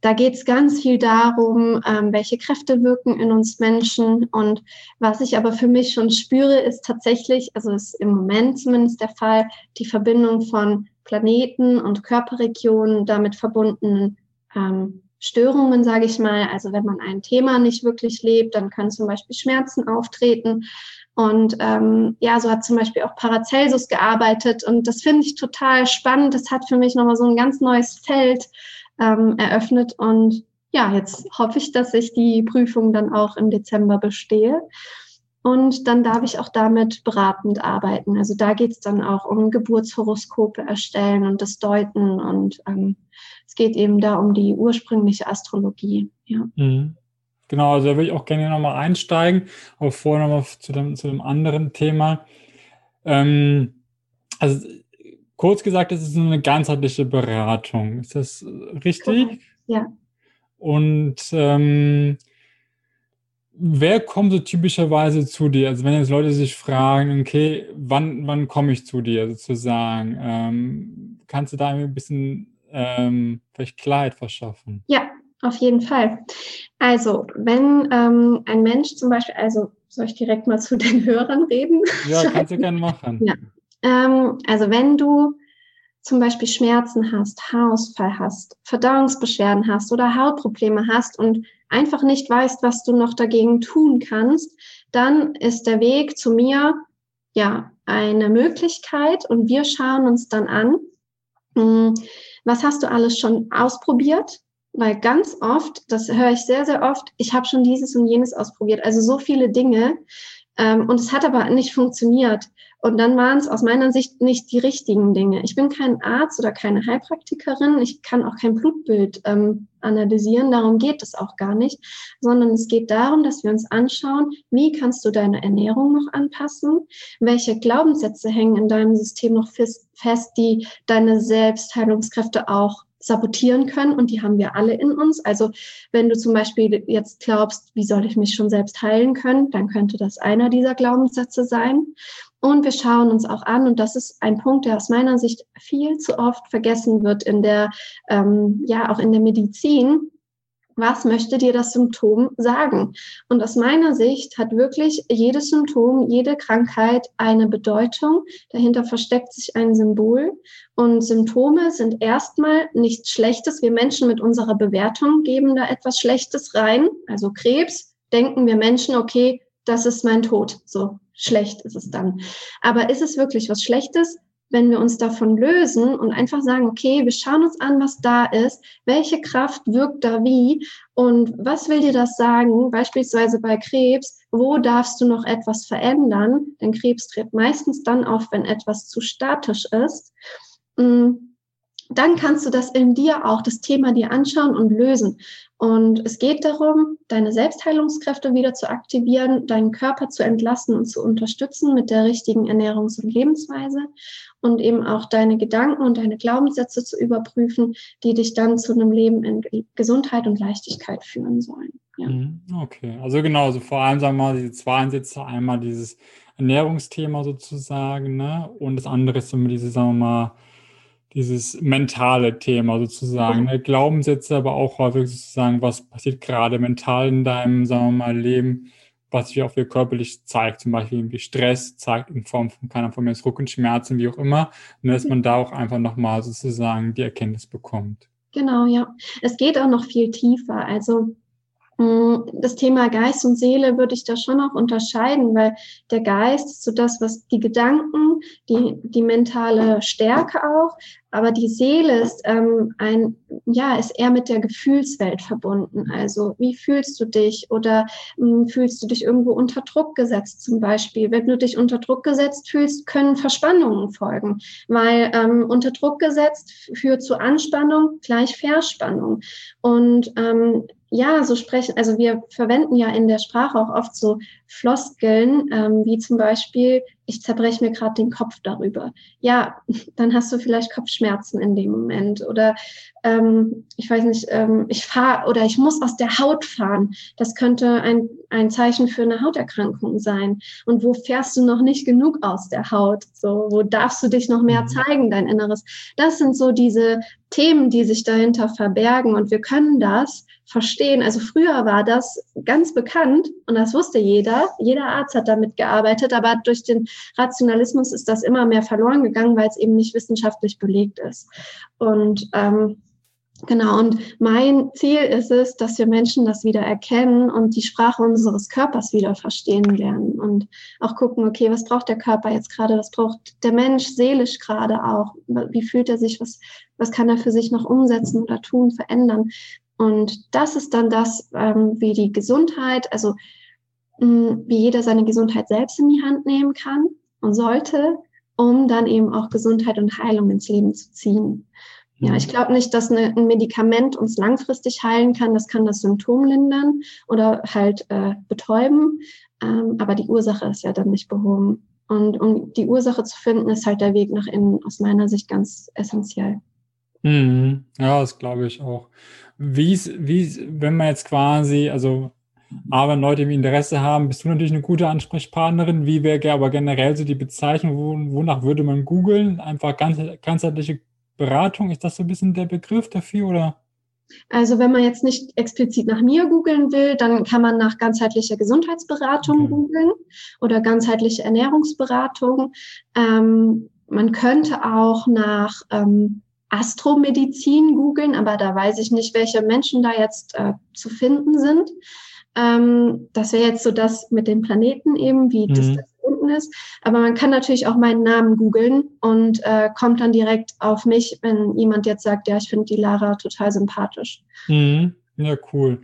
da geht es ganz viel darum, ähm, welche Kräfte wirken in uns Menschen. Und was ich aber für mich schon spüre, ist tatsächlich, also ist im Moment zumindest der Fall, die Verbindung von Planeten und Körperregionen damit verbundenen ähm, Störungen, sage ich mal. Also wenn man ein Thema nicht wirklich lebt, dann können zum Beispiel Schmerzen auftreten. Und ähm, ja, so hat zum Beispiel auch Paracelsus gearbeitet. Und das finde ich total spannend. Das hat für mich nochmal so ein ganz neues Feld ähm, eröffnet. Und ja, jetzt hoffe ich, dass ich die Prüfung dann auch im Dezember bestehe. Und dann darf ich auch damit beratend arbeiten. Also da geht es dann auch um Geburtshoroskope erstellen und das Deuten. Und ähm, es geht eben da um die ursprüngliche Astrologie. Ja. Mhm. Genau, also da würde ich auch gerne nochmal einsteigen, aber vorher nochmal zu dem, zu dem anderen Thema. Ähm, also kurz gesagt, es ist eine ganzheitliche Beratung. Ist das richtig? Correct. Ja. Und ähm, wer kommt so typischerweise zu dir? Also wenn jetzt Leute sich fragen, okay, wann, wann komme ich zu dir sozusagen? Ähm, kannst du da ein bisschen ähm, vielleicht Klarheit verschaffen? Ja, auf jeden Fall. Also, wenn ähm, ein Mensch zum Beispiel, also soll ich direkt mal zu den Hörern reden? Ja, kannst du gerne machen. Ja. Ähm, also wenn du zum Beispiel Schmerzen hast, Haarausfall hast, Verdauungsbeschwerden hast oder Hautprobleme hast und einfach nicht weißt, was du noch dagegen tun kannst, dann ist der Weg zu mir ja eine Möglichkeit und wir schauen uns dann an, hm, was hast du alles schon ausprobiert? Weil ganz oft, das höre ich sehr, sehr oft, ich habe schon dieses und jenes ausprobiert. Also so viele Dinge. Ähm, und es hat aber nicht funktioniert. Und dann waren es aus meiner Sicht nicht die richtigen Dinge. Ich bin kein Arzt oder keine Heilpraktikerin. Ich kann auch kein Blutbild ähm, analysieren. Darum geht es auch gar nicht, sondern es geht darum, dass wir uns anschauen, wie kannst du deine Ernährung noch anpassen? Welche Glaubenssätze hängen in deinem System noch fest, die deine Selbstheilungskräfte auch sabotieren können und die haben wir alle in uns. Also wenn du zum Beispiel jetzt glaubst, wie soll ich mich schon selbst heilen können, dann könnte das einer dieser Glaubenssätze sein. Und wir schauen uns auch an, und das ist ein Punkt, der aus meiner Sicht viel zu oft vergessen wird in der, ähm, ja, auch in der Medizin, was möchte dir das Symptom sagen? Und aus meiner Sicht hat wirklich jedes Symptom, jede Krankheit eine Bedeutung. Dahinter versteckt sich ein Symbol. Und Symptome sind erstmal nichts Schlechtes. Wir Menschen mit unserer Bewertung geben da etwas Schlechtes rein. Also Krebs, denken wir Menschen, okay, das ist mein Tod. So schlecht ist es dann. Aber ist es wirklich was Schlechtes? wenn wir uns davon lösen und einfach sagen, okay, wir schauen uns an, was da ist, welche Kraft wirkt da wie und was will dir das sagen, beispielsweise bei Krebs, wo darfst du noch etwas verändern, denn Krebs tritt meistens dann auf, wenn etwas zu statisch ist. Mm, dann kannst du das in dir auch, das Thema dir anschauen und lösen. Und es geht darum, deine Selbstheilungskräfte wieder zu aktivieren, deinen Körper zu entlasten und zu unterstützen mit der richtigen Ernährungs- und Lebensweise und eben auch deine Gedanken und deine Glaubenssätze zu überprüfen, die dich dann zu einem Leben in Gesundheit und Leichtigkeit führen sollen. Ja. Mhm, okay, also genau, also vor allem sagen wir mal diese zwei Ansätze, einmal dieses Ernährungsthema sozusagen, ne? Und das andere ist immer diese, sagen wir mal, dieses mentale Thema sozusagen, ne? Glaubenssätze, aber auch häufig sozusagen, was passiert gerade mental in deinem, sagen wir mal, Leben, was sich auch wieder körperlich zeigt, zum Beispiel irgendwie Stress zeigt in Form von keiner Form des Rückenschmerzen, wie auch immer, und dass man da auch einfach nochmal sozusagen die Erkenntnis bekommt. Genau, ja. Es geht auch noch viel tiefer. Also Mm, das Thema Geist und Seele würde ich da schon auch unterscheiden, weil der Geist ist so das, was die Gedanken, die, die mentale Stärke auch, aber die Seele ist ähm, ein, ja, ist eher mit der Gefühlswelt verbunden. Also wie fühlst du dich oder mh, mm, fühlst du dich irgendwo unter Druck gesetzt zum Beispiel? Wenn du dich unter Druck gesetzt fühlst, können Verspannungen folgen, weil ähm, unter Druck gesetzt führt zu Anspannung gleich Verspannung. Und ähm, ja, so sprechen, also wir verwenden ja in der Sprache auch oft so Floskeln, ähm, wie zum Beispiel, ich zerbreche mir gerade den Kopf darüber. Ja, dann hast du vielleicht Kopfschmerzen in dem Moment. Oder ähm, ich weiß nicht, ähm, ich fahre oder ich muss aus der Haut fahren. Das könnte ein ein Zeichen für eine Hauterkrankung sein? Und wo fährst du noch nicht genug aus der Haut? So, wo darfst du dich noch mehr mhm. zeigen, dein Inneres? Das sind so diese Themen, die sich dahinter verbergen. Und wir können das verstehen. Also früher war das ganz bekannt und das wusste jeder. Jeder Arzt hat damit gearbeitet, aber durch den Rationalismus ist das immer mehr verloren gegangen, weil es eben nicht wissenschaftlich belegt ist. Und ähm, Genau, und mein Ziel ist es, dass wir Menschen das wieder erkennen und die Sprache unseres Körpers wieder verstehen lernen und auch gucken, okay, was braucht der Körper jetzt gerade, was braucht der Mensch seelisch gerade auch, wie fühlt er sich, was, was kann er für sich noch umsetzen oder tun, verändern. Und das ist dann das, ähm, wie die Gesundheit, also mm, wie jeder seine Gesundheit selbst in die Hand nehmen kann und sollte, um dann eben auch Gesundheit und Heilung ins Leben zu ziehen. Ja, ich glaube nicht, dass eine, ein Medikament uns langfristig heilen kann. Das kann das Symptom lindern oder halt äh, betäuben. Ähm, aber die Ursache ist ja dann nicht behoben. Und um die Ursache zu finden, ist halt der Weg nach innen aus meiner Sicht ganz essentiell. Mhm. Ja, das glaube ich auch. Wie, wenn man jetzt quasi, also aber Leute im Interesse haben, bist du natürlich eine gute Ansprechpartnerin. Wie wäre aber generell so die Bezeichnung, wo, wonach würde man googeln? Einfach ganz, ganzheitliche Beratung, ist das so ein bisschen der Begriff dafür oder? Also wenn man jetzt nicht explizit nach mir googeln will, dann kann man nach ganzheitlicher Gesundheitsberatung okay. googeln oder ganzheitliche Ernährungsberatung. Ähm, man könnte auch nach ähm, Astromedizin googeln, aber da weiß ich nicht, welche Menschen da jetzt äh, zu finden sind. Ähm, das wäre jetzt so das mit den Planeten eben, wie mhm. das verbunden ist. Aber man kann natürlich auch meinen Namen googeln und äh, kommt dann direkt auf mich, wenn jemand jetzt sagt, ja, ich finde die Lara total sympathisch. Mhm. Ja, cool.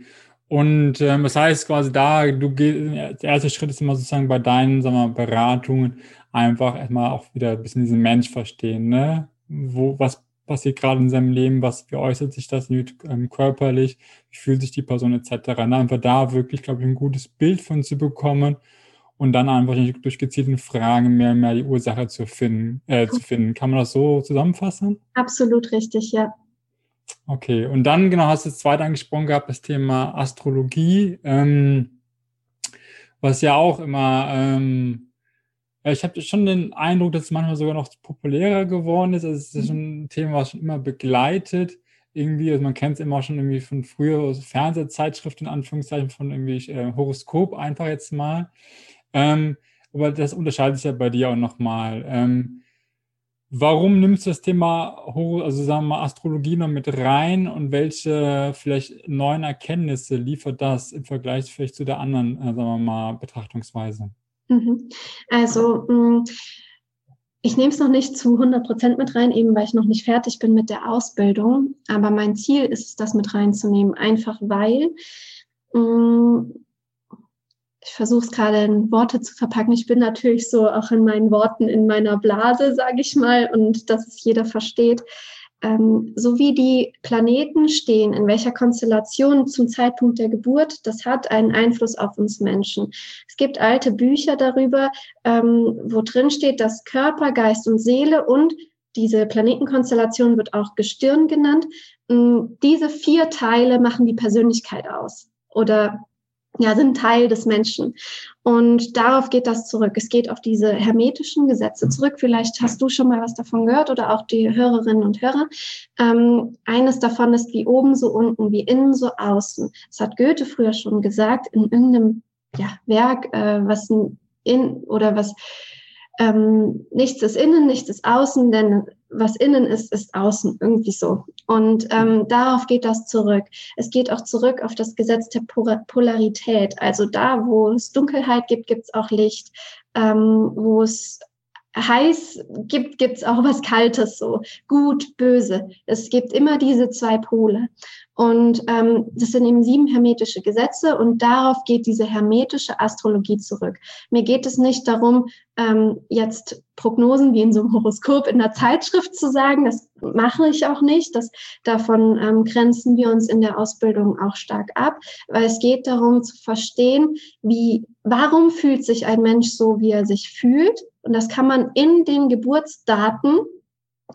Und ähm, das heißt quasi da, du der erste Schritt ist immer sozusagen bei deinen sagen wir, Beratungen einfach erstmal auch wieder ein bisschen diesen Mensch verstehen, ne? Wo, was passiert gerade in seinem Leben, was, wie äußert sich das ähm, körperlich, wie fühlt sich die Person etc. Und einfach da wirklich, glaube ich, ein gutes Bild von zu bekommen und dann einfach durch gezielte Fragen mehr und mehr die Ursache zu finden, äh, zu finden. Kann man das so zusammenfassen? Absolut richtig, ja. Okay, und dann, genau, hast du das zweite angesprochen gehabt, das Thema Astrologie, ähm, was ja auch immer, ähm, ich habe schon den Eindruck, dass es manchmal sogar noch populärer geworden ist. Also es ist schon ein Thema, was schon immer begleitet. Irgendwie, also man kennt es immer schon irgendwie von früher, also Fernsehzeitschriften, in Anführungszeichen, von irgendwie äh, Horoskop einfach jetzt mal. Ähm, aber das unterscheidet sich ja bei dir auch nochmal. Ähm, warum nimmst du das Thema, also sagen wir mal, Astrologie noch mit rein und welche vielleicht neuen Erkenntnisse liefert das im Vergleich vielleicht zu der anderen, äh, sagen wir mal, Betrachtungsweise? Mhm. Also, mm, ich nehme es noch nicht zu 100 Prozent mit rein, eben weil ich noch nicht fertig bin mit der Ausbildung. Aber mein Ziel ist es, das mit reinzunehmen, einfach weil mm, ich versuche es gerade in Worte zu verpacken. Ich bin natürlich so auch in meinen Worten in meiner Blase, sage ich mal, und dass es jeder versteht. Ähm, so wie die Planeten stehen, in welcher Konstellation zum Zeitpunkt der Geburt, das hat einen Einfluss auf uns Menschen. Es gibt alte Bücher darüber, ähm, wo drin steht, dass Körper, Geist und Seele und diese Planetenkonstellation wird auch Gestirn genannt. Ähm, diese vier Teile machen die Persönlichkeit aus oder ja, sind Teil des Menschen. Und darauf geht das zurück. Es geht auf diese hermetischen Gesetze zurück. Vielleicht hast du schon mal was davon gehört oder auch die Hörerinnen und Hörer. Ähm, eines davon ist wie oben so unten, wie innen so außen. Das hat Goethe früher schon gesagt in irgendeinem ja, Werk, äh, was in oder was ähm, nichts ist innen, nichts ist außen, denn was innen ist, ist außen, irgendwie so. Und ähm, darauf geht das zurück. Es geht auch zurück auf das Gesetz der Polarität. Also da, wo es Dunkelheit gibt, gibt es auch Licht. Ähm, wo es heiß gibt, gibt es auch was Kaltes, so gut, böse. Es gibt immer diese zwei Pole. Und ähm, das sind eben sieben hermetische Gesetze und darauf geht diese hermetische Astrologie zurück. Mir geht es nicht darum, ähm, jetzt Prognosen wie in so einem Horoskop in der Zeitschrift zu sagen. Das mache ich auch nicht. Das, davon ähm, grenzen wir uns in der Ausbildung auch stark ab, weil es geht darum zu verstehen, wie, warum fühlt sich ein Mensch so, wie er sich fühlt. Und das kann man in den Geburtsdaten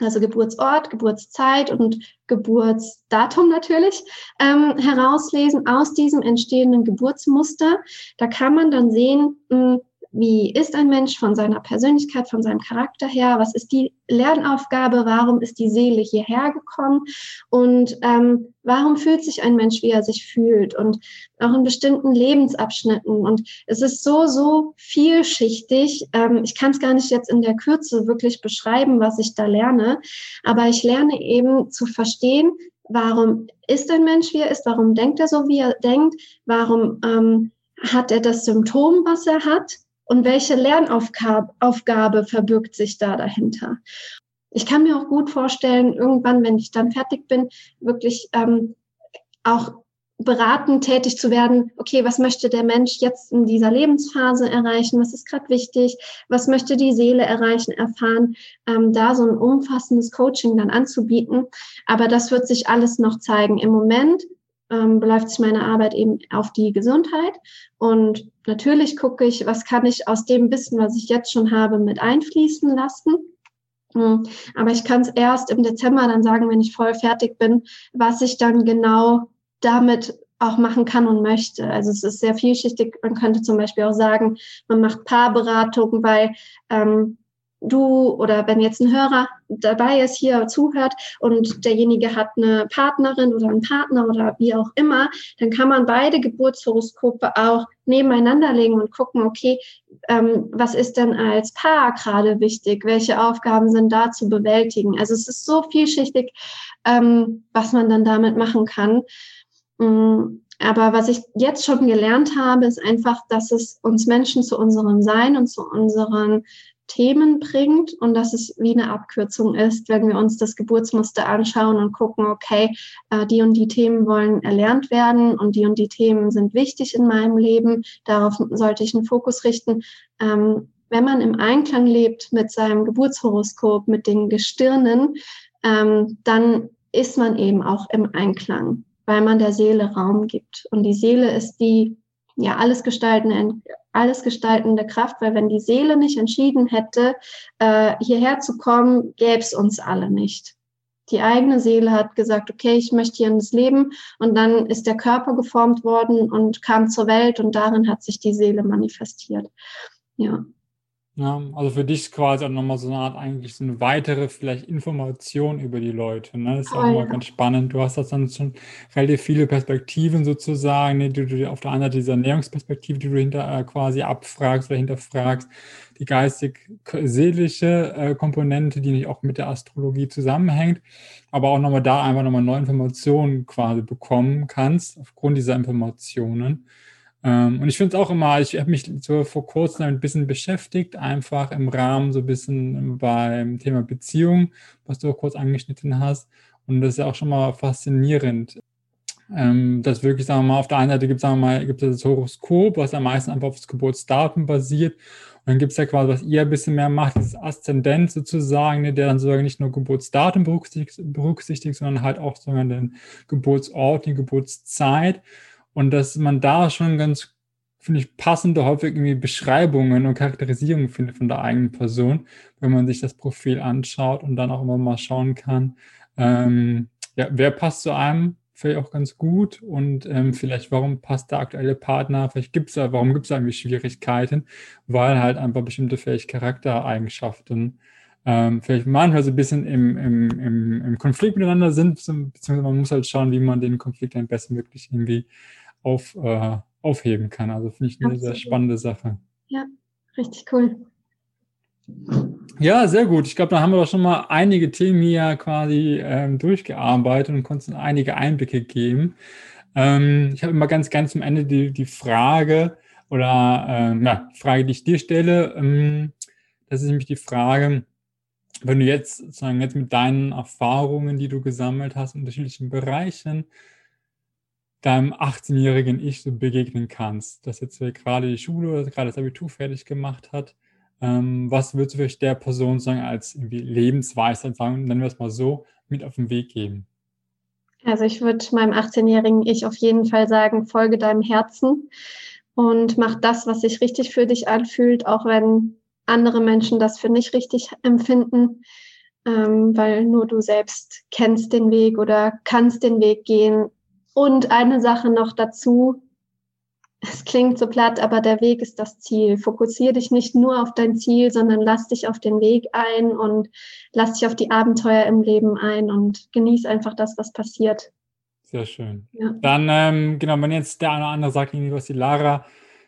also Geburtsort, Geburtszeit und Geburtsdatum natürlich, ähm, herauslesen aus diesem entstehenden Geburtsmuster. Da kann man dann sehen, mh, hm, wie ist ein Mensch von seiner Persönlichkeit, von seinem Charakter her? Was ist die Lernaufgabe? Warum ist die Seele hierher gekommen? Und ähm, warum fühlt sich ein Mensch, wie er sich fühlt? Und auch in bestimmten Lebensabschnitten. Und es ist so, so vielschichtig. Ähm, ich kann es gar nicht jetzt in der Kürze wirklich beschreiben, was ich da lerne. Aber ich lerne eben zu verstehen, warum ist ein Mensch, wie er ist? Warum denkt er so, wie er denkt? Warum ähm, hat er das Symptom, was er hat? Und welche Lernaufgabe verbirgt sich da dahinter. Ich kann mir auch gut vorstellen, irgendwann, wenn ich dann fertig bin, wirklich ähm, auch beratend tätig zu werden, okay, was möchte der Mensch jetzt in dieser Lebensphase erreichen, was ist gerade wichtig, was möchte die Seele erreichen, erfahren, ähm, da so ein umfassendes Coaching dann anzubieten. Aber das wird sich alles noch zeigen. Im Moment ähm, beläuft sich meine Arbeit eben auf die Gesundheit. Und natürlich gucke ich, was kann ich aus dem Wissen, was ich jetzt schon habe, mit einfließen lassen. Hm, aber ich kann es erst im Dezember dann sagen, wenn ich voll fertig bin, was ich dann genau damit auch machen kann und möchte. Also es ist sehr vielschichtig. Man könnte zum Beispiel auch sagen, man macht Paarberatung, weil ähm, du oder wenn jetzt ein Hörer dabei ist, hier zuhört und derjenige hat eine Partnerin oder einen Partner oder wie auch immer, dann kann man beide Geburtshoroskope auch nebeneinander legen und gucken, okay, ähm, was ist denn als Paar gerade wichtig? Welche Aufgaben sind da zu bewältigen? Also es ist so vielschichtig, ähm, was man dann damit machen kann. Mm, aber was ich jetzt schon gelernt habe, ist einfach, dass es uns Menschen zu unserem Sein und zu unseren Themen bringt und dass es wie eine Abkürzung ist, wenn wir uns das Geburtsmuster anschauen und gucken, okay, äh, die und die Themen wollen erlernt werden und die und die Themen sind wichtig in meinem Leben, darauf sollte ich einen Fokus richten. Ähm, wenn man im Einklang lebt mit seinem Geburtshoroskop, mit den Gestirnen, ähm, dann ist man eben auch im Einklang, weil man der Seele Raum gibt. Und die Seele ist die ja alles gestaltende, alles gestaltende Kraft, weil wenn die Seele nicht entschieden hätte, äh, hierher zu kommen, gäbe es uns alle nicht. Die eigene Seele hat gesagt, okay, ich möchte hier ins Leben und dann ist der Körper geformt worden und kam zur Welt und darin hat sich die Seele manifestiert. Ja. Ja, also für dich quasi auch nochmal so eine Art, eigentlich so eine weitere vielleicht Information über die Leute. Ne? Das ist oh, auch ja. mal ganz spannend. Du hast das dann schon relativ viele Perspektiven sozusagen, ne? die du auf der einen Seite diese Ernährungsperspektive, die du hinter äh, quasi abfragst oder hinterfragst, die geistig-seelische äh, Komponente, die nicht auch mit der Astrologie zusammenhängt, aber auch nochmal da einfach nochmal neue Informationen quasi bekommen kannst, aufgrund dieser Informationen. Ähm, und ich finde es auch immer, ich habe mich so vor kurzem ein bisschen beschäftigt, einfach im Rahmen so ein bisschen beim Thema Beziehung, was du auch kurz angeschnitten hast. Und das ist ja auch schon mal faszinierend. Ähm, dass wirklich, sagen wir mal, auf der einen Seite gibt es, mal, gibt es das Horoskop, was am meisten einfach auf das Geburtsdatum basiert. Und dann gibt es ja quasi, was ihr ein bisschen mehr macht, dieses Aszendent sozusagen, ne, der dann sozusagen nicht nur Geburtsdatum berücksichtigt, berücksichtigt sondern halt auch sozusagen den Geburtsort, die Geburtszeit. Und dass man da schon ganz, finde ich, passende, häufig irgendwie Beschreibungen und Charakterisierungen findet von der eigenen Person, wenn man sich das Profil anschaut und dann auch immer mal schauen kann, ähm, ja, wer passt zu einem, vielleicht auch ganz gut und ähm, vielleicht warum passt der aktuelle Partner, vielleicht gibt es da, warum gibt es irgendwie Schwierigkeiten, weil halt einfach bestimmte vielleicht Charaktereigenschaften ähm, vielleicht manchmal so ein bisschen im, im, im, im Konflikt miteinander sind, beziehungsweise man muss halt schauen, wie man den Konflikt besten wirklich irgendwie auf, äh, aufheben kann. Also finde ich eine Absolut. sehr spannende Sache. Ja, richtig cool. Ja, sehr gut. Ich glaube, da haben wir doch schon mal einige Themen hier quasi ähm, durchgearbeitet und konnten einige Einblicke geben. Ähm, ich habe immer ganz, ganz zum Ende die, die Frage oder ähm, ja, Frage, die ich dir stelle. Ähm, das ist nämlich die Frage, wenn du jetzt sozusagen jetzt mit deinen Erfahrungen, die du gesammelt hast in unterschiedlichen Bereichen, deinem 18-jährigen Ich so begegnen kannst, das jetzt gerade die Schule oder gerade das Abitur fertig gemacht hat. Ähm, was würdest du vielleicht der Person sagen als irgendwie Lebensweisheit sagen, nennen wir es mal so, mit auf den Weg geben? Also ich würde meinem 18-jährigen Ich auf jeden Fall sagen, folge deinem Herzen und mach das, was sich richtig für dich anfühlt, auch wenn andere Menschen das für nicht richtig empfinden. ähm, weil nur du selbst kennst den Weg oder kannst den Weg gehen. Und eine Sache noch dazu, es klingt so platt, aber der Weg ist das Ziel. Fokussiere dich nicht nur auf dein Ziel, sondern lass dich auf den Weg ein und lass dich auf die Abenteuer im Leben ein und genieß einfach das, was passiert. Sehr schön. Ja. Dann, ähm, genau, wenn jetzt der eine oder andere sagt, irgendwie, was die Lara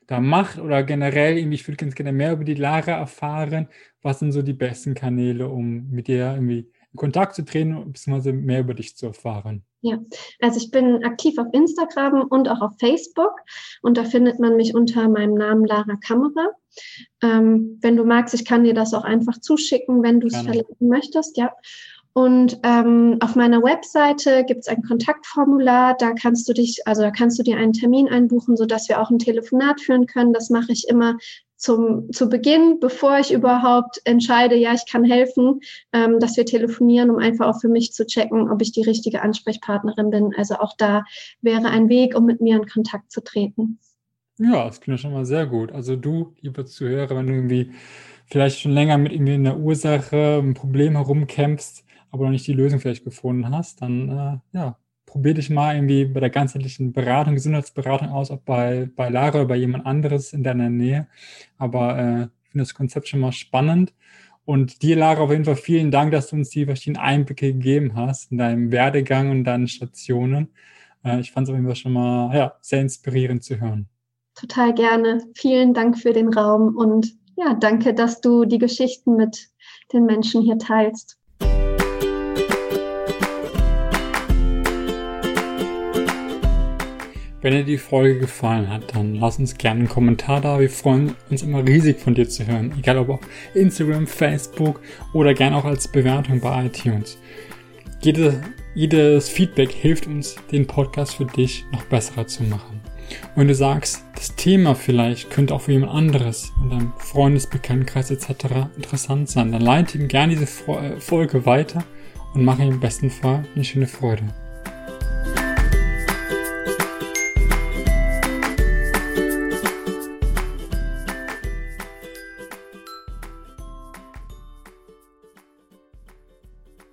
da macht oder generell irgendwie, ich würde ganz gerne mehr über die Lara erfahren. Was sind so die besten Kanäle, um mit dir irgendwie in Kontakt zu treten, bzw. mehr über dich zu erfahren? Ja, also ich bin aktiv auf Instagram und auch auf Facebook und da findet man mich unter meinem Namen Lara Kammerer. Ähm, wenn du magst, ich kann dir das auch einfach zuschicken, wenn du es verlinken möchtest, ja. Und ähm, auf meiner Webseite gibt es ein Kontaktformular, da kannst du dich, also da kannst du dir einen Termin einbuchen, sodass wir auch ein Telefonat führen können. Das mache ich immer zum, zu Beginn, bevor ich überhaupt entscheide, ja, ich kann helfen, ähm, dass wir telefonieren, um einfach auch für mich zu checken, ob ich die richtige Ansprechpartnerin bin. Also auch da wäre ein Weg, um mit mir in Kontakt zu treten. Ja, das klingt schon mal sehr gut. Also du, lieber Zuhörer, wenn du irgendwie vielleicht schon länger mit irgendwie einer Ursache, einem Problem herumkämpfst, aber noch nicht die Lösung vielleicht gefunden hast, dann äh, ja, probier dich mal irgendwie bei der ganzheitlichen Beratung, Gesundheitsberatung aus, ob bei, bei Lara oder bei jemand anderes in deiner Nähe. Aber äh, ich finde das Konzept schon mal spannend. Und dir, Lara, auf jeden Fall vielen Dank, dass du uns die verschiedenen Einblicke gegeben hast in deinem Werdegang und deinen Stationen. Äh, ich fand es auf jeden Fall schon mal ja, sehr inspirierend zu hören. Total gerne. Vielen Dank für den Raum und ja, danke, dass du die Geschichten mit den Menschen hier teilst. Wenn dir die Folge gefallen hat, dann lass uns gerne einen Kommentar da. Wir freuen uns immer riesig von dir zu hören. Egal ob auf Instagram, Facebook oder gerne auch als Bewertung bei iTunes. Jede, jedes Feedback hilft uns, den Podcast für dich noch besser zu machen. Und wenn du sagst, das Thema vielleicht könnte auch für jemand anderes in deinem Freundesbekanntenkreis etc. interessant sein, dann leite ihm gerne diese Folge weiter und mache ihm im besten Fall eine schöne Freude.